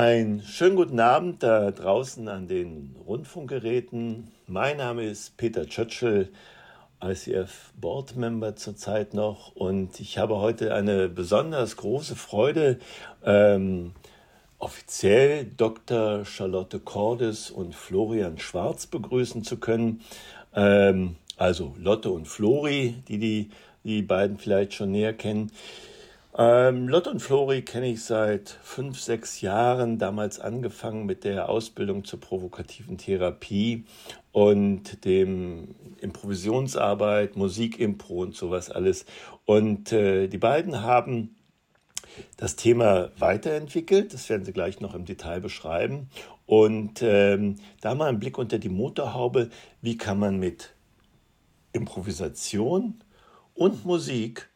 Einen schönen guten Abend da draußen an den Rundfunkgeräten. Mein Name ist Peter Churchill, ICF Board Member zurzeit noch und ich habe heute eine besonders große Freude, ähm, offiziell Dr. Charlotte Cordes und Florian Schwarz begrüßen zu können. Ähm, also Lotte und Flori, die, die die beiden vielleicht schon näher kennen. Ähm, Lotte und Flori kenne ich seit fünf, sechs Jahren, damals angefangen mit der Ausbildung zur provokativen Therapie und dem Improvisationsarbeit, Musikimpro und sowas alles. Und äh, die beiden haben das Thema weiterentwickelt, das werden sie gleich noch im Detail beschreiben. Und ähm, da mal ein Blick unter die Motorhaube, wie kann man mit Improvisation und Musik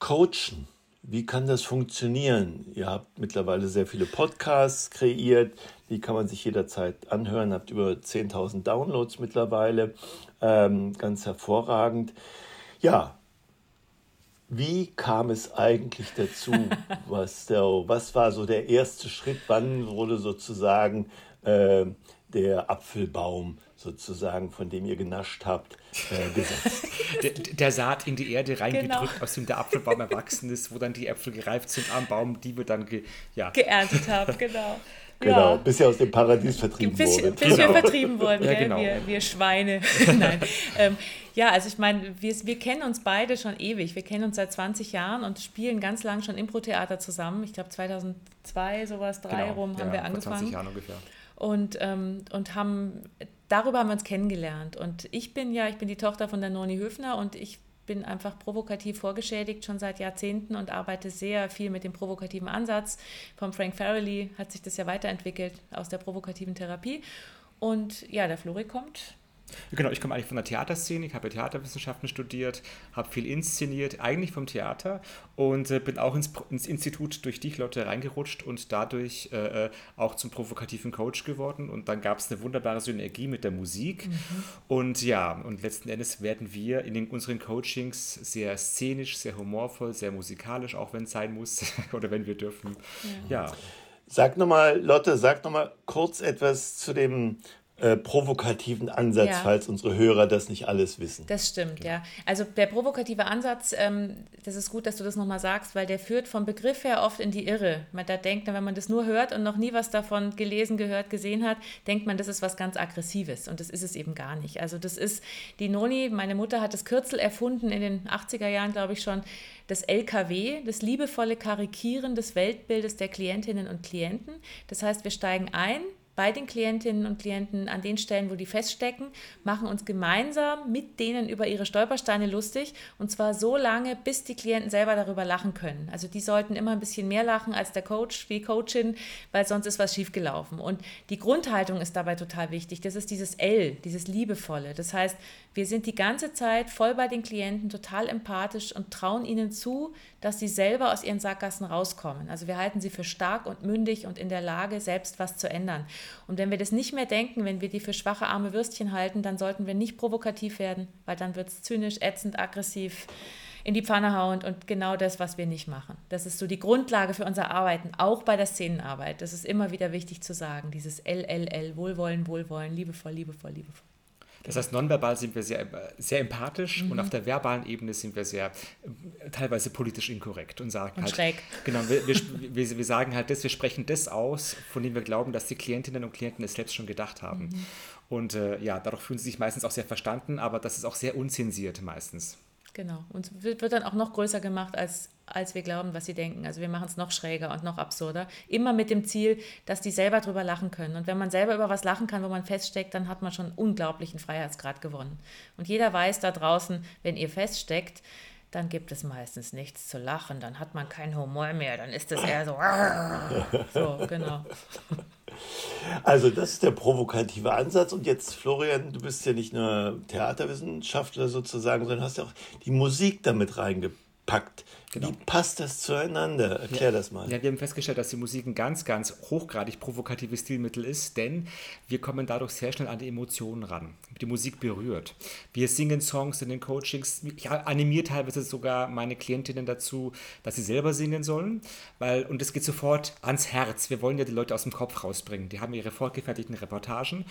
coachen. Wie kann das funktionieren? Ihr habt mittlerweile sehr viele Podcasts kreiert, die kann man sich jederzeit anhören, habt über 10.000 Downloads mittlerweile, ähm, ganz hervorragend. Ja, wie kam es eigentlich dazu? Was, der, was war so der erste Schritt? Wann wurde sozusagen äh, der Apfelbaum sozusagen, von dem ihr genascht habt, äh, gesetzt. der, der, Saat in die Erde reingedrückt, genau. aus dem der Apfelbaum erwachsen ist, wo dann die Äpfel gereift sind am Baum, die wir dann ge, ja. geerntet haben, genau. Genau, ja. bis ihr aus dem Paradies vertrieben bis, wurde. Bis genau. wir vertrieben wurden, ja, genau. wir, wir Schweine. Nein. Ähm, ja, also ich meine, wir, wir kennen uns beide schon ewig. Wir kennen uns seit 20 Jahren und spielen ganz lang schon Impro-Theater zusammen. Ich glaube 2002, sowas, drei genau. rum haben ja, wir angefangen. Vor 20 Jahren ungefähr. Und, ähm, und haben darüber haben wir uns kennengelernt. Und ich bin ja, ich bin die Tochter von der Noni Höfner und ich bin einfach provokativ vorgeschädigt schon seit Jahrzehnten und arbeite sehr viel mit dem provokativen Ansatz. Vom Frank Farrelly hat sich das ja weiterentwickelt aus der provokativen Therapie. Und ja, der Flori kommt Genau, ich komme eigentlich von der Theaterszene, ich habe Theaterwissenschaften studiert, habe viel inszeniert, eigentlich vom Theater und äh, bin auch ins, ins, Institut durch dich, Leute, reingerutscht und dadurch äh, äh, auch zum provokativen Coach geworden. Und dann gab es eine wunderbare Synergie mit der Musik. Mhm. Und ja, und letzten Endes werden wir in den, unseren Coachings sehr szenisch, sehr humorvoll, sehr musikalisch, auch wenn es sein muss oder wenn wir dürfen. Ja. ja. Sag nochmal, Lotte, sag nochmal kurz etwas zu dem äh, provokativen Ansatz, ja. falls unsere Hörer das nicht alles wissen. Das stimmt, genau. ja. Also der provokative Ansatz, ähm, das ist gut, dass du das nochmal sagst, weil der führt vom Begriff her oft in die Irre. Man da denkt, wenn man das nur hört und noch nie was davon gelesen, gehört, gesehen hat, denkt man, das ist was ganz Aggressives und das ist es eben gar nicht. Also das ist, die Noni, meine Mutter hat das Kürzel erfunden in den 80er Jahren, glaube ich schon, das LKW, das liebevolle Karikieren des Weltbildes der Klientinnen und Klienten. Das heißt, wir steigen ein, bei den Klientinnen und Klienten an den Stellen, wo die feststecken, machen uns gemeinsam mit denen über ihre Stolpersteine lustig und zwar so lange, bis die Klienten selber darüber lachen können. Also die sollten immer ein bisschen mehr lachen als der Coach, die Coachin, weil sonst ist was schiefgelaufen. Und die Grundhaltung ist dabei total wichtig. Das ist dieses L, dieses Liebevolle. Das heißt, wir sind die ganze Zeit voll bei den Klienten, total empathisch und trauen ihnen zu, dass sie selber aus ihren Sackgassen rauskommen. Also wir halten sie für stark und mündig und in der Lage, selbst was zu ändern. Und wenn wir das nicht mehr denken, wenn wir die für schwache arme Würstchen halten, dann sollten wir nicht provokativ werden, weil dann wird es zynisch, ätzend, aggressiv in die Pfanne hauen und genau das, was wir nicht machen. Das ist so die Grundlage für unser Arbeiten, auch bei der Szenenarbeit. Das ist immer wieder wichtig zu sagen, dieses LLL, Wohlwollen, Wohlwollen, liebevoll, liebevoll, liebevoll. Das heißt, nonverbal sind wir sehr, sehr empathisch mhm. und auf der verbalen Ebene sind wir sehr teilweise politisch inkorrekt und sagen und halt. Schräg. Genau, wir, wir, wir, sagen halt das, wir sprechen das aus, von dem wir glauben, dass die Klientinnen und Klienten es selbst schon gedacht haben. Mhm. Und äh, ja, dadurch fühlen sie sich meistens auch sehr verstanden, aber das ist auch sehr unzensiert meistens. Genau. Und wird, wird dann auch noch größer gemacht, als, als wir glauben, was sie denken. Also wir machen es noch schräger und noch absurder. Immer mit dem Ziel, dass die selber drüber lachen können. Und wenn man selber über was lachen kann, wo man feststeckt, dann hat man schon unglaublichen Freiheitsgrad gewonnen. Und jeder weiß da draußen, wenn ihr feststeckt, dann gibt es meistens nichts zu lachen, dann hat man keinen Humor mehr, dann ist es eher so, so, genau. Also das ist der provokative Ansatz. Und jetzt, Florian, du bist ja nicht nur Theaterwissenschaftler sozusagen, sondern hast ja auch die Musik damit reingepackt packt. Genau. Wie passt das zueinander? Erklär ja, das mal. Ja, wir haben festgestellt, dass die Musik ein ganz, ganz hochgradig provokatives Stilmittel ist, denn wir kommen dadurch sehr schnell an die Emotionen ran. Die Musik berührt. Wir singen Songs in den Coachings. Ich animiere teilweise sogar meine Klientinnen dazu, dass sie selber singen sollen, weil, und es geht sofort ans Herz. Wir wollen ja die Leute aus dem Kopf rausbringen. Die haben ihre vorgefertigten Reportagen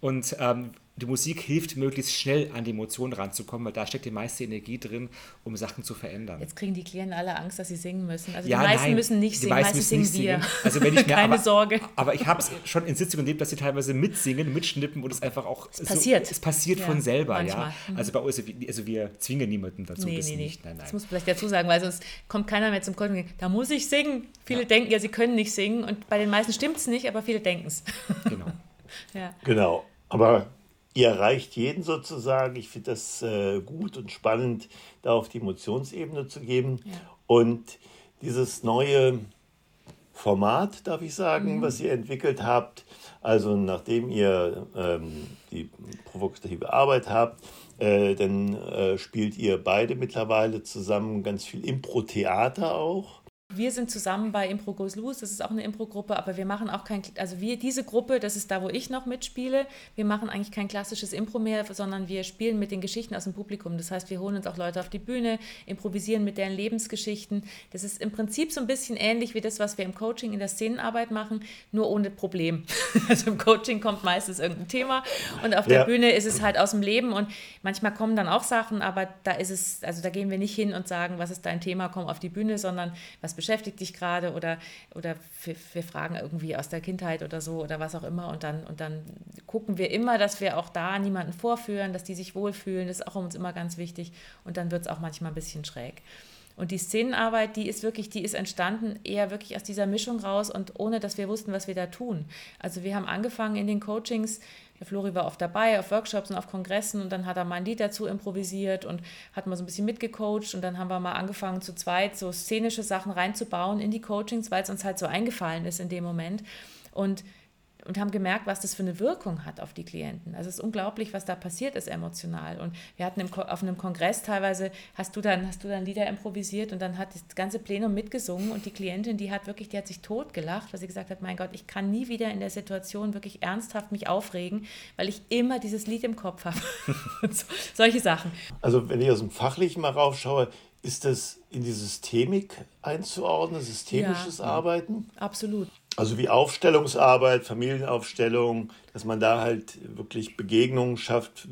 und ähm, die Musik hilft, möglichst schnell an die Emotionen ranzukommen, weil da steckt die meiste Energie drin, um Sachen zu verändern. Jetzt kriegen die Klienten alle Angst, dass sie singen müssen. Also ja, die meisten nein, müssen nicht singen, meistens singen wir. Also wenn ich mir, Keine aber, Sorge. Aber ich habe es schon in Sitzungen erlebt, dass sie teilweise mitsingen, mitschnippen und es einfach auch es passiert. es passiert ja, von selber, manchmal. ja. Mhm. Also bei uns, also wir zwingen niemanden dazu, nee, das nee, nicht. Nein, nein. Das muss man vielleicht dazu sagen, weil sonst kommt keiner mehr zum Coaching. Da muss ich singen. Viele ja. denken ja, sie können nicht singen und bei den meisten stimmt es nicht, aber viele denken es. Genau. ja. Genau. Aber ihr erreicht jeden sozusagen. Ich finde das äh, gut und spannend, da auf die Emotionsebene zu geben. Ja. Und dieses neue Format, darf ich sagen, mhm. was ihr entwickelt habt, also nachdem ihr ähm, die provokative Arbeit habt, äh, dann äh, spielt ihr beide mittlerweile zusammen ganz viel Impro-Theater auch. Wir sind zusammen bei Impro Goes Loose, das ist auch eine Impro-Gruppe, aber wir machen auch kein, also wir, diese Gruppe, das ist da, wo ich noch mitspiele, wir machen eigentlich kein klassisches Impro mehr, sondern wir spielen mit den Geschichten aus dem Publikum. Das heißt, wir holen uns auch Leute auf die Bühne, improvisieren mit deren Lebensgeschichten. Das ist im Prinzip so ein bisschen ähnlich wie das, was wir im Coaching in der Szenenarbeit machen, nur ohne Problem. Also im Coaching kommt meistens irgendein Thema und auf der ja. Bühne ist es halt aus dem Leben und manchmal kommen dann auch Sachen, aber da ist es, also da gehen wir nicht hin und sagen, was ist dein Thema, komm auf die Bühne, sondern was beschäftigt dich gerade oder, oder wir, wir, fragen irgendwie aus der Kindheit oder so oder was auch immer und dann, und dann gucken wir immer, dass wir auch da niemanden vorführen, dass die sich wohlfühlen, das ist auch uns immer ganz wichtig und dann wird es auch manchmal ein bisschen schräg. Und die Szenenarbeit, die ist wirklich, die ist entstanden eher wirklich aus dieser Mischung raus und ohne, dass wir wussten, was wir da tun. Also wir haben angefangen in den Coachings, der Flori war oft dabei auf Workshops und auf Kongressen und dann hat er mal ein Lied dazu improvisiert und hat mal so ein bisschen mitgecoacht und dann haben wir mal angefangen zu zweit so szenische Sachen reinzubauen in die Coachings, weil es uns halt so eingefallen ist in dem Moment. Und und haben gemerkt, was das für eine Wirkung hat auf die Klienten. Also es ist unglaublich, was da passiert ist emotional. Und wir hatten im, auf einem Kongress teilweise, hast du dann, hast du dann Lieder improvisiert und dann hat das ganze Plenum mitgesungen und die Klientin, die hat wirklich, die hat sich totgelacht, weil sie gesagt hat, mein Gott, ich kann nie wieder in der Situation wirklich ernsthaft mich aufregen, weil ich immer dieses Lied im Kopf habe. so, solche Sachen. Also wenn ich aus dem Fachlichen mal raufschaue, ist das in die Systemik einzuordnen, systemisches ja, Arbeiten? Absolut. Also wie Aufstellungsarbeit, Familienaufstellung, dass man da halt wirklich Begegnungen schafft.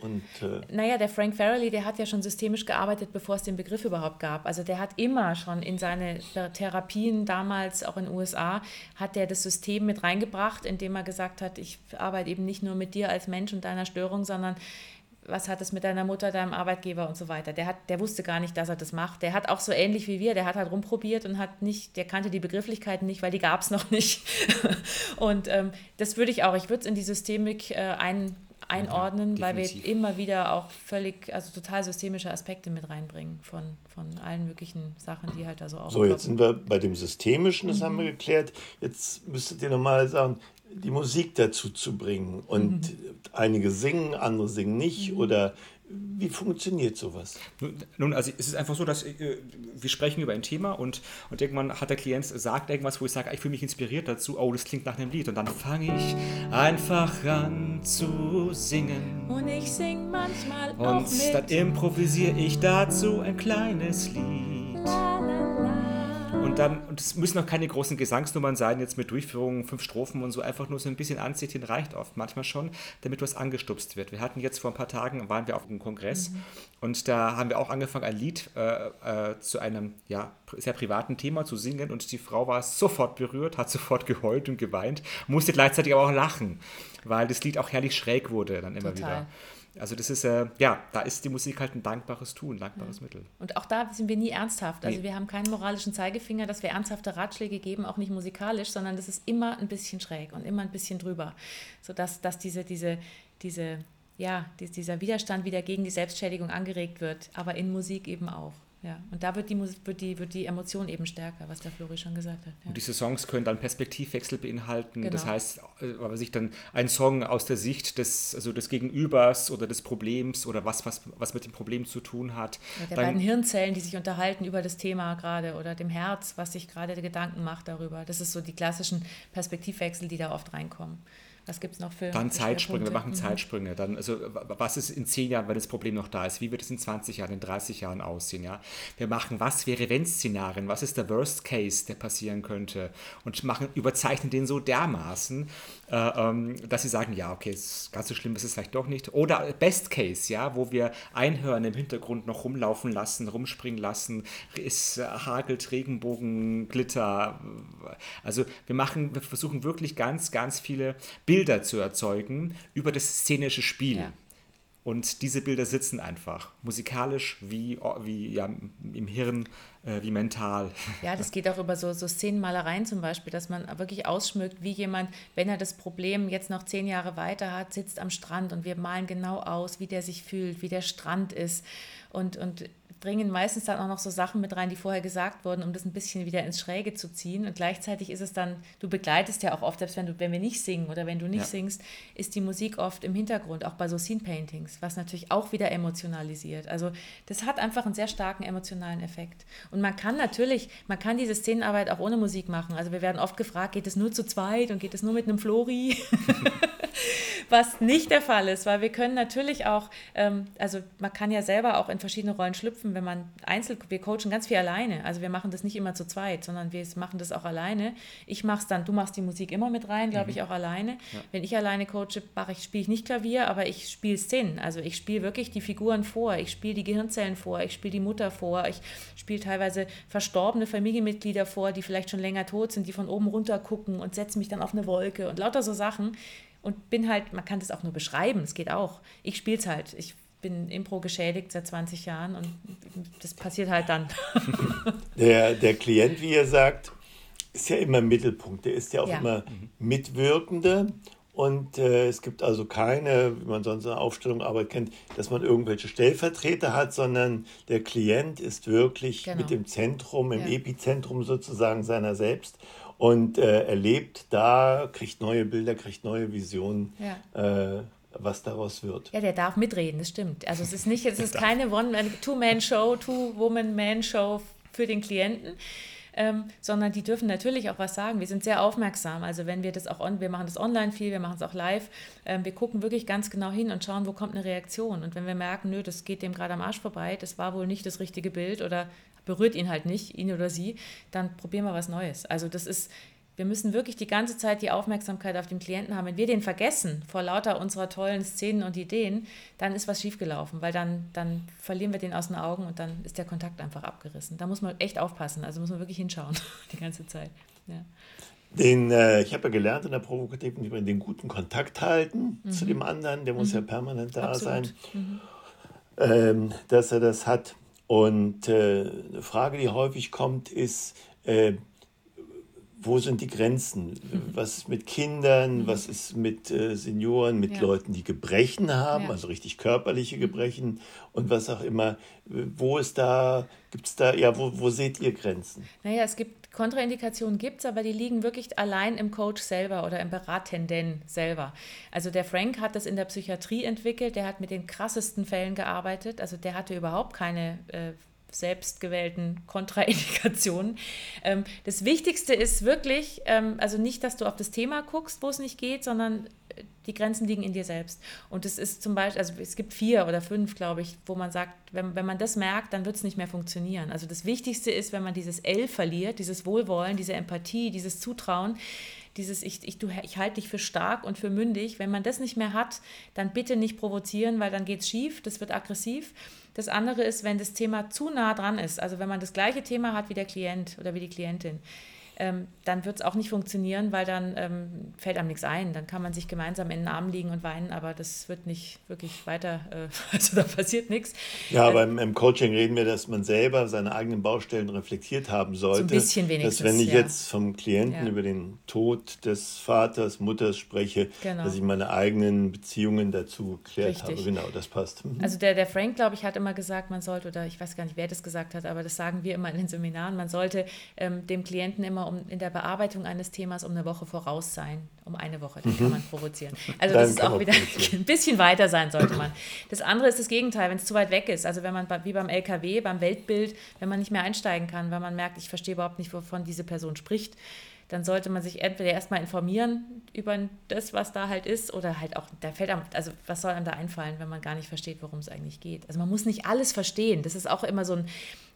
Und, äh naja, der Frank Farrelly, der hat ja schon systemisch gearbeitet, bevor es den Begriff überhaupt gab. Also der hat immer schon in seine Therapien damals, auch in den USA, hat der das System mit reingebracht, indem er gesagt hat, ich arbeite eben nicht nur mit dir als Mensch und deiner Störung, sondern was hat es mit deiner Mutter, deinem Arbeitgeber und so weiter. Der, hat, der wusste gar nicht, dass er das macht. Der hat auch so ähnlich wie wir, der hat halt rumprobiert und hat nicht, der kannte die Begrifflichkeiten nicht, weil die gab es noch nicht. und ähm, das würde ich auch, ich würde es in die Systemik äh, ein, einordnen, ja, weil wir immer wieder auch völlig, also total systemische Aspekte mit reinbringen von, von allen möglichen Sachen, die halt da so auch. So, jetzt sind wir bei dem Systemischen, das mhm. haben wir geklärt. Jetzt müsstet ihr nochmal sagen, die Musik dazu zu bringen. Und mhm. einige singen, andere singen nicht. Mhm. Oder wie funktioniert sowas? Nun, also es ist einfach so, dass äh, wir sprechen über ein Thema und, und irgendwann hat der Klient sagt irgendwas, wo ich sage, ich fühle mich inspiriert dazu, oh, das klingt nach einem Lied. Und dann fange ich einfach an zu singen. Und ich singe manchmal und auch mit. Und dann improvisiere ich dazu ein kleines Lied. Dann, und es müssen auch keine großen Gesangsnummern sein, jetzt mit Durchführungen, fünf Strophen und so, einfach nur so ein bisschen Anzeichen reicht oft manchmal schon, damit was angestupst wird. Wir hatten jetzt vor ein paar Tagen, waren wir auf einem Kongress mhm. und da haben wir auch angefangen, ein Lied äh, äh, zu einem ja, sehr privaten Thema zu singen und die Frau war sofort berührt, hat sofort geheult und geweint, musste gleichzeitig aber auch lachen, weil das Lied auch herrlich schräg wurde dann immer Total. wieder. Also das ist, äh, ja, da ist die Musik halt ein dankbares Tun, ein dankbares ja. Mittel. Und auch da sind wir nie ernsthaft. Also nee. wir haben keinen moralischen Zeigefinger, dass wir ernsthafte Ratschläge geben, auch nicht musikalisch, sondern das ist immer ein bisschen schräg und immer ein bisschen drüber. Sodass dass diese, diese, diese, ja, dieser Widerstand wieder gegen die Selbstschädigung angeregt wird, aber in Musik eben auch. Ja. Und da wird die, wird, die, wird die Emotion eben stärker, was der Flori schon gesagt hat. Ja. Und diese Songs können dann Perspektivwechsel beinhalten. Genau. Das heißt, äh, weil sich dann ein Song aus der Sicht des, also des Gegenübers oder des Problems oder was, was, was mit dem Problem zu tun hat. Ja, der dann, beiden Hirnzellen, die sich unterhalten über das Thema gerade oder dem Herz, was sich gerade Gedanken macht darüber. Das ist so die klassischen Perspektivwechsel, die da oft reinkommen. Was gibt es noch für. Dann Zeitsprünge, wir machen mhm. Zeitsprünge. Dann, also, was ist in zehn Jahren, wenn das Problem noch da ist? Wie wird es in 20 Jahren, in 30 Jahren aussehen? Ja? Wir machen, was wäre wenn-Szenarien? Was ist der Worst Case, der passieren könnte? Und machen, überzeichnen den so dermaßen, dass sie sagen: Ja, okay, ganz so schlimm ist es vielleicht doch nicht. Oder Best Case, ja, wo wir Einhörner im Hintergrund noch rumlaufen lassen, rumspringen lassen, es hagelt Regenbogen, Glitter. Also, wir machen, wir versuchen wirklich ganz, ganz viele Bilder Bilder zu erzeugen über das szenische Spiel. Ja. Und diese Bilder sitzen einfach, musikalisch wie, wie ja, im Hirn, äh, wie mental. Ja, das geht auch über so, so Szenenmalereien zum Beispiel, dass man wirklich ausschmückt, wie jemand, wenn er das Problem jetzt noch zehn Jahre weiter hat, sitzt am Strand und wir malen genau aus, wie der sich fühlt, wie der Strand ist. Und, und bringen meistens dann auch noch so Sachen mit rein, die vorher gesagt wurden, um das ein bisschen wieder ins Schräge zu ziehen. Und gleichzeitig ist es dann, du begleitest ja auch oft, selbst wenn, du, wenn wir nicht singen oder wenn du nicht ja. singst, ist die Musik oft im Hintergrund, auch bei so Scene-Paintings, was natürlich auch wieder emotionalisiert. Also das hat einfach einen sehr starken emotionalen Effekt. Und man kann natürlich, man kann diese Szenenarbeit auch ohne Musik machen. Also wir werden oft gefragt, geht es nur zu zweit und geht es nur mit einem Flori? was nicht der Fall ist, weil wir können natürlich auch, ähm, also man kann ja selber auch in verschiedene Rollen schlüpfen, wenn man einzeln, wir coachen ganz viel alleine, also wir machen das nicht immer zu zweit, sondern wir machen das auch alleine. Ich mache es dann, du machst die Musik immer mit rein, glaube mhm. ich, auch alleine. Ja. Wenn ich alleine coache, ich, spiele ich nicht Klavier, aber ich spiele Szenen, also ich spiele wirklich die Figuren vor, ich spiele die Gehirnzellen vor, ich spiele die Mutter vor, ich spiele teilweise verstorbene Familienmitglieder vor, die vielleicht schon länger tot sind, die von oben runter gucken und setze mich dann auf eine Wolke und lauter so Sachen, und bin halt, man kann das auch nur beschreiben, es geht auch. Ich spiele es halt. Ich bin Impro geschädigt seit 20 Jahren und das passiert halt dann. Der, der Klient, wie ihr sagt, ist ja immer im Mittelpunkt. Der ist ja auch ja. immer Mitwirkende. Und äh, es gibt also keine, wie man sonst in der Aufstellung Arbeit kennt, dass man irgendwelche Stellvertreter hat, sondern der Klient ist wirklich genau. mit dem Zentrum, im ja. Epizentrum sozusagen seiner selbst und äh, erlebt da, kriegt neue Bilder, kriegt neue Visionen. Ja. Äh, was daraus wird. Ja, der darf mitreden, das stimmt. Also es ist nicht, es ist keine One-Two-Man-Show, Two-Woman-Man-Show für den Klienten, ähm, sondern die dürfen natürlich auch was sagen. Wir sind sehr aufmerksam. Also wenn wir das auch on, wir machen das online viel, wir machen es auch live. Ähm, wir gucken wirklich ganz genau hin und schauen, wo kommt eine Reaktion. Und wenn wir merken, nö, das geht dem gerade am Arsch vorbei, das war wohl nicht das richtige Bild oder berührt ihn halt nicht, ihn oder sie, dann probieren wir was Neues. Also das ist, wir müssen wirklich die ganze Zeit die Aufmerksamkeit auf den Klienten haben. Wenn wir den vergessen vor lauter unserer tollen Szenen und Ideen, dann ist was schiefgelaufen, weil dann, dann verlieren wir den aus den Augen und dann ist der Kontakt einfach abgerissen. Da muss man echt aufpassen, also muss man wirklich hinschauen die ganze Zeit. Ja. Den, äh, ich habe ja gelernt in der Provokativen, den guten Kontakt halten mhm. zu dem anderen, der muss mhm. ja permanent da Absolut. sein, mhm. ähm, dass er das hat. Und äh, eine Frage, die häufig kommt, ist, äh, wo sind die Grenzen? Mhm. Was ist mit Kindern? Mhm. Was ist mit äh, Senioren, mit ja. Leuten, die Gebrechen haben, ja. also richtig körperliche mhm. Gebrechen und was auch immer? Wo ist da, gibt es da, ja, wo, wo seht ihr Grenzen? Naja, es gibt Kontraindikationen gibt es, aber die liegen wirklich allein im Coach selber oder im Beratenden selber. Also der Frank hat das in der Psychiatrie entwickelt, der hat mit den krassesten Fällen gearbeitet, also der hatte überhaupt keine äh, selbstgewählten Kontraindikationen. Ähm, das Wichtigste ist wirklich, ähm, also nicht, dass du auf das Thema guckst, wo es nicht geht, sondern die Grenzen liegen in dir selbst. Und es ist zum Beispiel, also es gibt vier oder fünf, glaube ich, wo man sagt, wenn, wenn man das merkt, dann wird es nicht mehr funktionieren. Also das Wichtigste ist, wenn man dieses L verliert, dieses Wohlwollen, diese Empathie, dieses Zutrauen, dieses ich, ich, ich halte dich für stark und für mündig. Wenn man das nicht mehr hat, dann bitte nicht provozieren, weil dann geht es schief, das wird aggressiv. Das andere ist, wenn das Thema zu nah dran ist, also wenn man das gleiche Thema hat wie der Klient oder wie die Klientin, ähm, dann wird es auch nicht funktionieren, weil dann ähm, fällt einem nichts ein. Dann kann man sich gemeinsam in den Arm liegen und weinen, aber das wird nicht wirklich weiter, äh, also da passiert nichts. Ja, aber im, im, Coaching reden wir, dass man selber seine eigenen Baustellen reflektiert haben sollte. So ein bisschen wenigstens. Dass wenn ich ja. jetzt vom Klienten ja. über den Tod des Vaters, Mutters spreche, genau. dass ich meine eigenen Beziehungen dazu geklärt Richtig. habe. Genau, das passt. Mhm. Also der, der Frank, glaube ich, hat immer gesagt, man sollte, oder ich weiß gar nicht, wer das gesagt hat, aber das sagen wir immer in den Seminaren, man sollte ähm, dem Klienten immer um, in der Bearbeitung eines Themas um eine Woche voraus sein. Um eine Woche, dann kann man provozieren. Also das ist auch wieder ein bisschen weiter sein sollte man. Das andere ist das Gegenteil, wenn es zu weit weg ist. Also wenn man wie beim LKW, beim Weltbild, wenn man nicht mehr einsteigen kann, weil man merkt, ich verstehe überhaupt nicht, wovon diese Person spricht, dann sollte man sich entweder erstmal informieren über das, was da halt ist, oder halt auch, da fällt einem, also was soll einem da einfallen, wenn man gar nicht versteht, worum es eigentlich geht. Also man muss nicht alles verstehen. Das ist auch immer so ein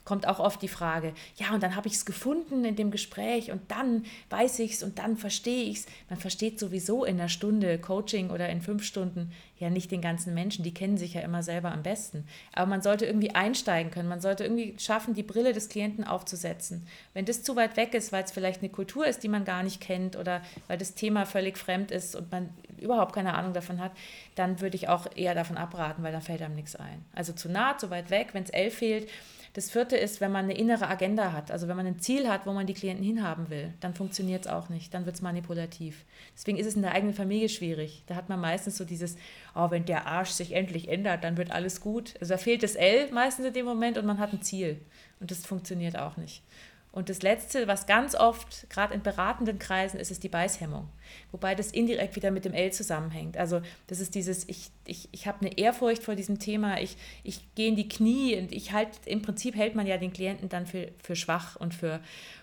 kommt auch oft die Frage, ja, und dann habe ich es gefunden in dem Gespräch und dann weiß ich es und dann verstehe ich es. Man versteht sowieso in einer Stunde Coaching oder in fünf Stunden ja nicht den ganzen Menschen, die kennen sich ja immer selber am besten. Aber man sollte irgendwie einsteigen können, man sollte irgendwie schaffen, die Brille des Klienten aufzusetzen. Wenn das zu weit weg ist, weil es vielleicht eine Kultur ist, die man gar nicht kennt oder weil das Thema völlig fremd ist und man überhaupt keine Ahnung davon hat, dann würde ich auch eher davon abraten, weil dann fällt einem nichts ein. Also zu nah, zu weit weg, wenn es L fehlt, das vierte ist, wenn man eine innere Agenda hat, also wenn man ein Ziel hat, wo man die Klienten hinhaben will, dann funktioniert es auch nicht, dann wird es manipulativ. Deswegen ist es in der eigenen Familie schwierig. Da hat man meistens so dieses, oh, wenn der Arsch sich endlich ändert, dann wird alles gut. Also da fehlt das L meistens in dem Moment und man hat ein Ziel. Und das funktioniert auch nicht. Und das Letzte, was ganz oft, gerade in beratenden Kreisen, ist, ist die Beißhemmung. Wobei das indirekt wieder mit dem L zusammenhängt. Also das ist dieses, ich, ich, ich habe eine Ehrfurcht vor diesem Thema, ich, ich gehe in die Knie und ich halt, im Prinzip hält man ja den Klienten dann für, für schwach und für,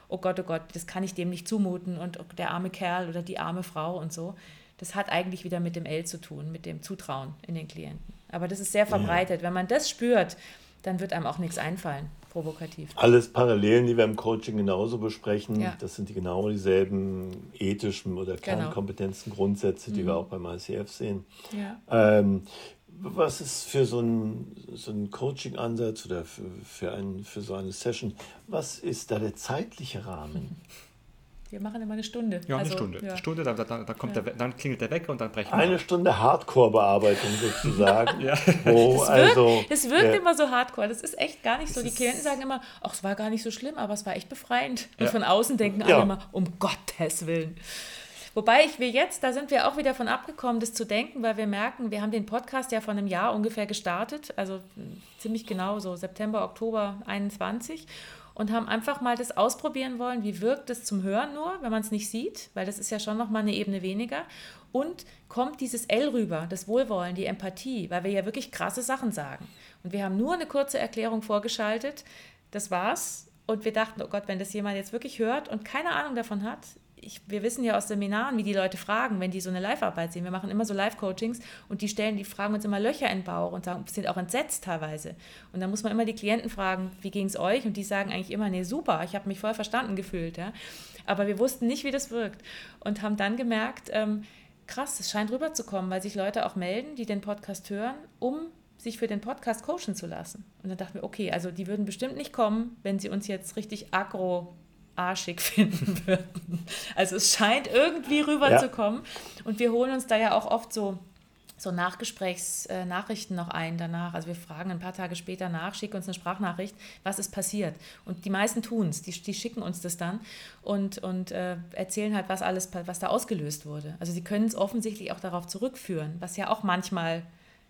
oh Gott, oh Gott, das kann ich dem nicht zumuten und der arme Kerl oder die arme Frau und so. Das hat eigentlich wieder mit dem L zu tun, mit dem Zutrauen in den Klienten. Aber das ist sehr verbreitet. Wenn man das spürt, dann wird einem auch nichts einfallen provokativ. Alles Parallelen, die wir im Coaching genauso besprechen. Ja. Das sind die genau dieselben ethischen oder genau. Kernkompetenzen, Grundsätze, die mhm. wir auch beim ICF sehen. Ja. Ähm, was ist für so einen so Coaching-Ansatz oder für, für, ein, für so eine Session, was ist da der zeitliche Rahmen? Wir machen immer eine Stunde. Ja, also, eine Stunde. Ja. Eine Stunde, dann, dann, dann, kommt ja. der, dann klingelt der Wecker und dann brechen wir. Eine Stunde Hardcore-Bearbeitung sozusagen. ja. Wo, es, wirkt, also, es wirkt ja. immer so hardcore. Das ist echt gar nicht so. Die Klienten sagen immer, ach, es war gar nicht so schlimm, aber es war echt befreiend. Und von außen denken alle immer, um Gottes Willen. Wobei ich wir jetzt, da sind wir auch wieder von abgekommen, das zu denken, weil wir merken, wir haben den Podcast ja vor einem Jahr ungefähr gestartet, also ziemlich genau so September, Oktober 21 und haben einfach mal das ausprobieren wollen, wie wirkt es zum Hören nur, wenn man es nicht sieht, weil das ist ja schon noch mal eine Ebene weniger. Und kommt dieses L rüber, das Wohlwollen, die Empathie, weil wir ja wirklich krasse Sachen sagen. Und wir haben nur eine kurze Erklärung vorgeschaltet, das war's. Und wir dachten, oh Gott, wenn das jemand jetzt wirklich hört und keine Ahnung davon hat, ich, wir wissen ja aus Seminaren, wie die Leute fragen, wenn die so eine Live-Arbeit sehen. Wir machen immer so Live-Coachings und die stellen, die fragen uns immer Löcher in den Bauch und sagen, sind auch entsetzt teilweise. Und dann muss man immer die Klienten fragen, wie ging es euch? Und die sagen eigentlich immer, nee, super, ich habe mich voll verstanden gefühlt. Ja? Aber wir wussten nicht, wie das wirkt. Und haben dann gemerkt, ähm, krass, es scheint rüberzukommen, weil sich Leute auch melden, die den Podcast hören, um sich für den Podcast coachen zu lassen. Und dann dachten wir, okay, also die würden bestimmt nicht kommen, wenn sie uns jetzt richtig aggro arschig finden würden. Also es scheint irgendwie rüberzukommen. Ja. Und wir holen uns da ja auch oft so, so Nachgesprächsnachrichten noch ein danach. Also wir fragen ein paar Tage später nach, schicken uns eine Sprachnachricht, was ist passiert. Und die meisten tun es, die, die schicken uns das dann und, und äh, erzählen halt, was alles, was da ausgelöst wurde. Also sie können es offensichtlich auch darauf zurückführen, was ja auch manchmal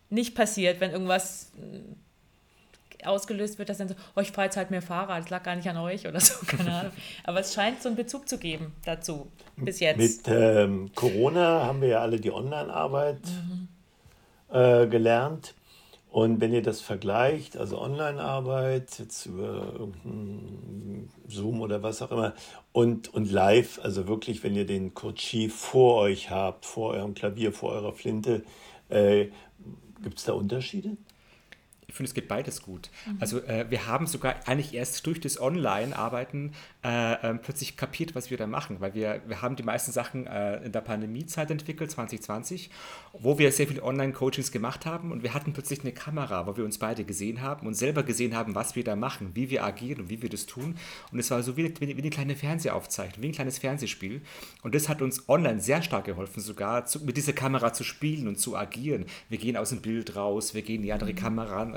nicht passiert, wenn irgendwas ausgelöst wird, dass dann so, oh, ich fahre jetzt halt mehr Fahrrad, das lag gar nicht an euch oder so, keine Ahnung. Aber es scheint so einen Bezug zu geben dazu, bis jetzt. Mit ähm, Corona haben wir ja alle die Online-Arbeit mhm. äh, gelernt. Und wenn ihr das vergleicht, also Online-Arbeit, jetzt über Zoom oder was auch immer, und, und live, also wirklich, wenn ihr den Coachie vor euch habt, vor eurem Klavier, vor eurer Flinte, äh, gibt es da Unterschiede? Ich finde, es geht beides gut. Mhm. Also äh, wir haben sogar eigentlich erst durch das Online-Arbeiten äh, äh, plötzlich kapiert, was wir da machen, weil wir, wir haben die meisten Sachen äh, in der Pandemiezeit entwickelt, 2020, wo wir sehr viele Online-Coachings gemacht haben und wir hatten plötzlich eine Kamera, wo wir uns beide gesehen haben und selber gesehen haben, was wir da machen, wie wir agieren und wie wir das tun. Und es war so wie, wie, wie eine kleine Fernsehaufzeichnung, wie ein kleines Fernsehspiel. Und das hat uns online sehr stark geholfen, sogar zu, mit dieser Kamera zu spielen und zu agieren. Wir gehen aus dem Bild raus, wir gehen in die andere mhm. Kamera ran,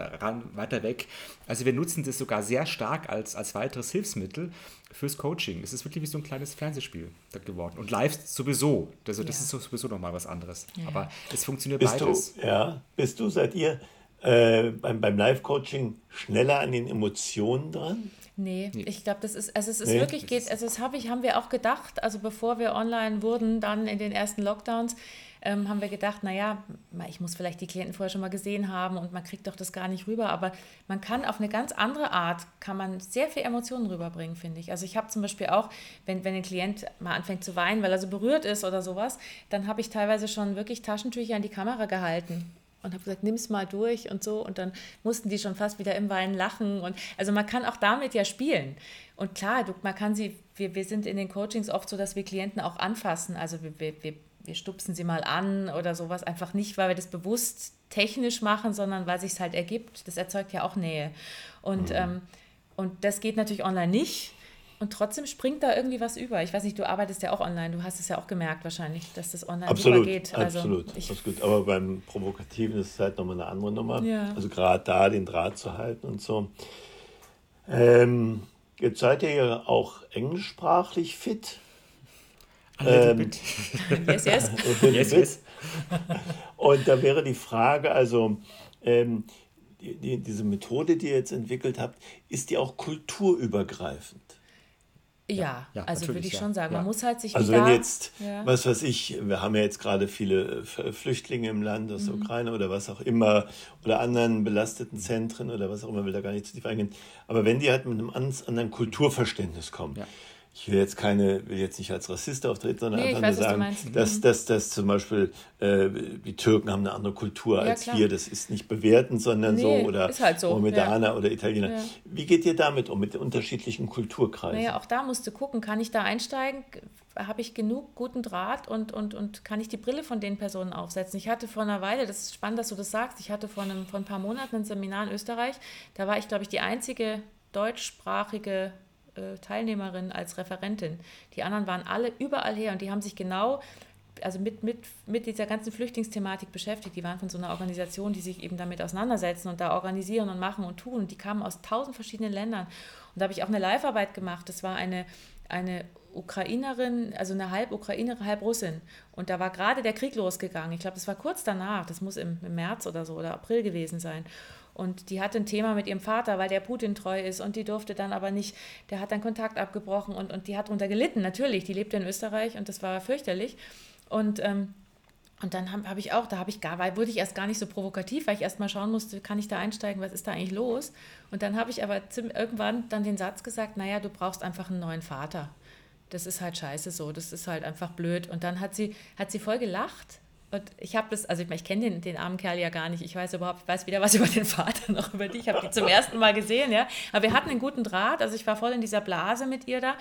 weiter weg. Also wir nutzen das sogar sehr stark als, als weiteres Hilfsmittel fürs Coaching. Es ist wirklich wie so ein kleines Fernsehspiel geworden. Und live sowieso. Also das ja. ist sowieso nochmal was anderes. Ja. Aber es funktioniert bist beides. Du, ja, bist du, seid ihr äh, beim, beim Live-Coaching schneller an den Emotionen dran? Nee, nee. ich glaube, das ist, also es ist nee. wirklich, geht, also das habe ich, haben wir auch gedacht, also bevor wir online wurden, dann in den ersten Lockdowns, ähm, haben wir gedacht, naja, ich muss vielleicht die Klienten vorher schon mal gesehen haben und man kriegt doch das gar nicht rüber, aber man kann auf eine ganz andere Art, kann man sehr viel Emotionen rüberbringen, finde ich. Also ich habe zum Beispiel auch, wenn, wenn ein Klient mal anfängt zu weinen, weil er so berührt ist oder sowas, dann habe ich teilweise schon wirklich Taschentücher an die Kamera gehalten und habe gesagt, nimm es mal durch und so. Und dann mussten die schon fast wieder im Weinen lachen. Und also man kann auch damit ja spielen. Und klar, du, man kann sie, wir, wir sind in den Coachings oft so, dass wir Klienten auch anfassen. Also wir, wir, wir wir stupsen sie mal an oder sowas. Einfach nicht, weil wir das bewusst technisch machen, sondern weil sich es halt ergibt. Das erzeugt ja auch Nähe. Und, mhm. ähm, und das geht natürlich online nicht. Und trotzdem springt da irgendwie was über. Ich weiß nicht, du arbeitest ja auch online, du hast es ja auch gemerkt wahrscheinlich, dass das online absolut, super geht. Also absolut, ich, absolut. Aber beim Provokativen ist es halt nochmal eine andere Nummer. Ja. Also gerade da den Draht zu halten und so. Ähm, jetzt seid ihr ja auch englischsprachlich fit. Ähm, yes, yes. yes, yes. Und da wäre die Frage, also ähm, die, die, diese Methode, die ihr jetzt entwickelt habt, ist die auch kulturübergreifend? Ja, ja also würde ich ja. schon sagen, man muss halt sich Also wenn jetzt, was weiß ich, wir haben ja jetzt gerade viele Flüchtlinge im Land aus der mhm. Ukraine oder was auch immer oder anderen belasteten Zentren oder was auch immer, will da gar nicht zu tief eingehen. Aber wenn die halt mit einem anderen Kulturverständnis kommen, ich will jetzt keine, will jetzt nicht als Rassist auftreten, sondern nee, einfach weiß, nur sagen, dass, dass, dass zum Beispiel äh, die Türken haben eine andere Kultur ja, als klar. wir. Das ist nicht bewertend, sondern nee, so oder halt so. Mohammedaner ja. oder Italiener. Ja. Wie geht ihr damit um, mit unterschiedlichen Kulturkreisen? Naja, auch da musst du gucken, kann ich da einsteigen? Habe ich genug guten Draht und, und, und kann ich die Brille von den Personen aufsetzen? Ich hatte vor einer Weile, das ist spannend, dass du das sagst, ich hatte vor, einem, vor ein paar Monaten ein Seminar in Österreich. Da war ich, glaube ich, die einzige deutschsprachige äh, als Referentin. Die anderen waren alle überall her und die haben sich genau also mit, mit, mit dieser ganzen Flüchtlingsthematik beschäftigt. Die waren von so einer Organisation, die sich eben damit auseinandersetzen und da organisieren und machen und tun. Und die kamen aus tausend verschiedenen Ländern. Und da habe ich auch eine Live-Arbeit gemacht. Das war eine, eine Ukrainerin, also eine halb Ukrainerin, halb Russin. Und da war gerade der Krieg losgegangen. Ich glaube, das war kurz danach. Das muss im, im März oder so oder April gewesen sein. Und die hatte ein Thema mit ihrem Vater, weil der Putin treu ist und die durfte dann aber nicht, der hat dann Kontakt abgebrochen und, und die hat darunter gelitten, natürlich. Die lebte in Österreich und das war fürchterlich. Und, ähm, und dann habe hab ich auch, da habe ich gar, weil wurde ich erst gar nicht so provokativ, weil ich erst mal schauen musste, kann ich da einsteigen, was ist da eigentlich los? Und dann habe ich aber irgendwann dann den Satz gesagt, naja, du brauchst einfach einen neuen Vater. Das ist halt scheiße so, das ist halt einfach blöd. Und dann hat sie, hat sie voll gelacht und ich habe das, also ich, ich kenne den, den armen Kerl ja gar nicht. Ich weiß überhaupt, ich weiß weder was über den Vater noch über die. Ich habe die zum ersten Mal gesehen, ja. Aber wir hatten einen guten Draht. Also ich war voll in dieser Blase mit ihr da.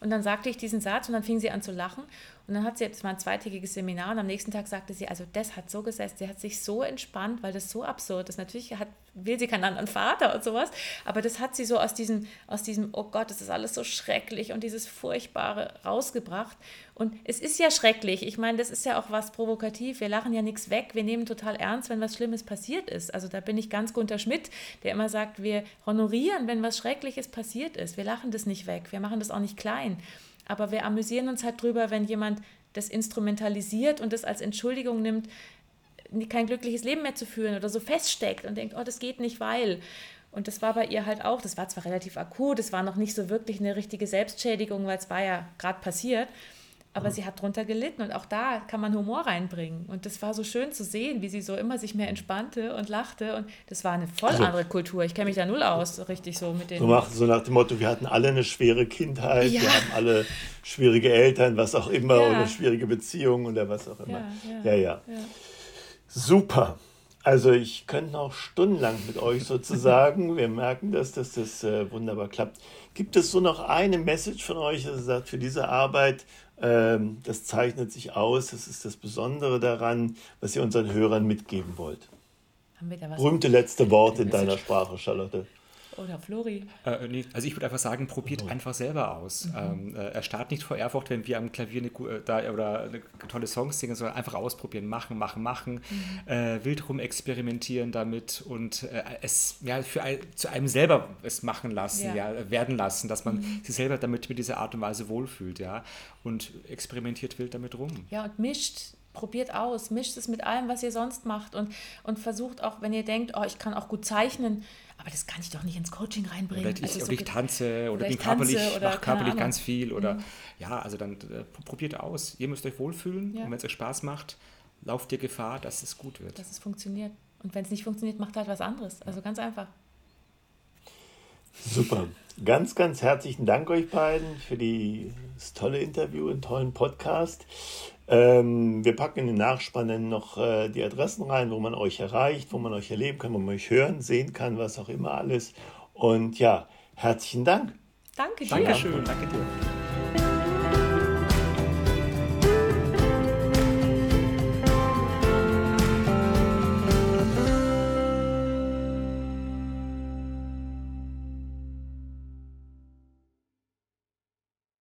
Und dann sagte ich diesen Satz und dann fing sie an zu lachen. Und dann hat sie, das war ein zweitägiges Seminar und am nächsten Tag sagte sie, also das hat so gesetzt, sie hat sich so entspannt, weil das so absurd ist. Natürlich hat, will sie keinen anderen Vater und sowas, aber das hat sie so aus diesem, aus diesem, oh Gott, das ist alles so schrecklich und dieses Furchtbare rausgebracht. Und es ist ja schrecklich. Ich meine, das ist ja auch was provokativ. Wir lachen ja nichts weg. Wir nehmen total ernst, wenn was Schlimmes passiert ist. Also da bin ich ganz Gunter Schmidt, der immer sagt, wir honorieren, wenn was Schreckliches passiert ist. Wir lachen das nicht weg. Wir machen das auch nicht klein. Aber wir amüsieren uns halt drüber, wenn jemand das instrumentalisiert und das als Entschuldigung nimmt, kein glückliches Leben mehr zu führen oder so feststeckt und denkt, oh, das geht nicht, weil. Und das war bei ihr halt auch, das war zwar relativ akut, es war noch nicht so wirklich eine richtige Selbstschädigung, weil es war ja gerade passiert, aber sie hat drunter gelitten und auch da kann man Humor reinbringen. Und das war so schön zu sehen, wie sie so immer sich mehr entspannte und lachte. Und das war eine voll also, andere Kultur. Ich kenne mich da null aus, richtig so mit den. So nach, so nach dem Motto, wir hatten alle eine schwere Kindheit, ja. wir haben alle schwierige Eltern, was auch immer, ja. oder schwierige Beziehungen oder was auch immer. Ja, ja. ja. ja. Super. Also ich könnte noch stundenlang mit euch sozusagen. Wir merken, dass das, das äh, wunderbar klappt. Gibt es so noch eine Message von euch, dass ihr sagt, für diese Arbeit, ähm, das zeichnet sich aus, das ist das Besondere daran, was ihr unseren Hörern mitgeben wollt? Haben wir da was? Berühmte letzte Worte in deiner Sprache, Charlotte. Oder Flori? Äh, nee, also ich würde einfach sagen, probiert oh. einfach selber aus. Mhm. Ähm, äh, erstarrt nicht vor Ehrfurcht, wenn wir am Klavier eine, äh, da, oder eine tolle Songs singen, sondern einfach ausprobieren, machen, machen, machen, mhm. äh, wild rum experimentieren damit und äh, es ja, für ein, zu einem selber es machen lassen, ja. ja werden lassen, dass man mhm. sich selber damit mit dieser Art und Weise wohlfühlt, ja, und experimentiert wild damit rum. Ja, und mischt probiert aus, mischt es mit allem, was ihr sonst macht und, und versucht auch, wenn ihr denkt, oh, ich kann auch gut zeichnen, aber das kann ich doch nicht ins Coaching reinbringen. Oder ich, also so ich tanze oder, oder bin körperlich, oder mache körperlich ganz viel oder mhm. ja, also dann äh, probiert aus. Ihr müsst euch wohlfühlen ja. und wenn es euch Spaß macht, lauft ihr Gefahr, dass es gut wird. Dass es funktioniert. Und wenn es nicht funktioniert, macht halt was anderes. Also ganz einfach. Super. Ganz, ganz herzlichen Dank euch beiden für das tolle Interview und tollen Podcast. Ähm, wir packen in den Nachspannen noch äh, die Adressen rein, wo man euch erreicht, wo man euch erleben kann, wo man euch hören, sehen kann, was auch immer alles. Und ja, herzlichen Dank. Danke dir. Dankeschön, danke dir.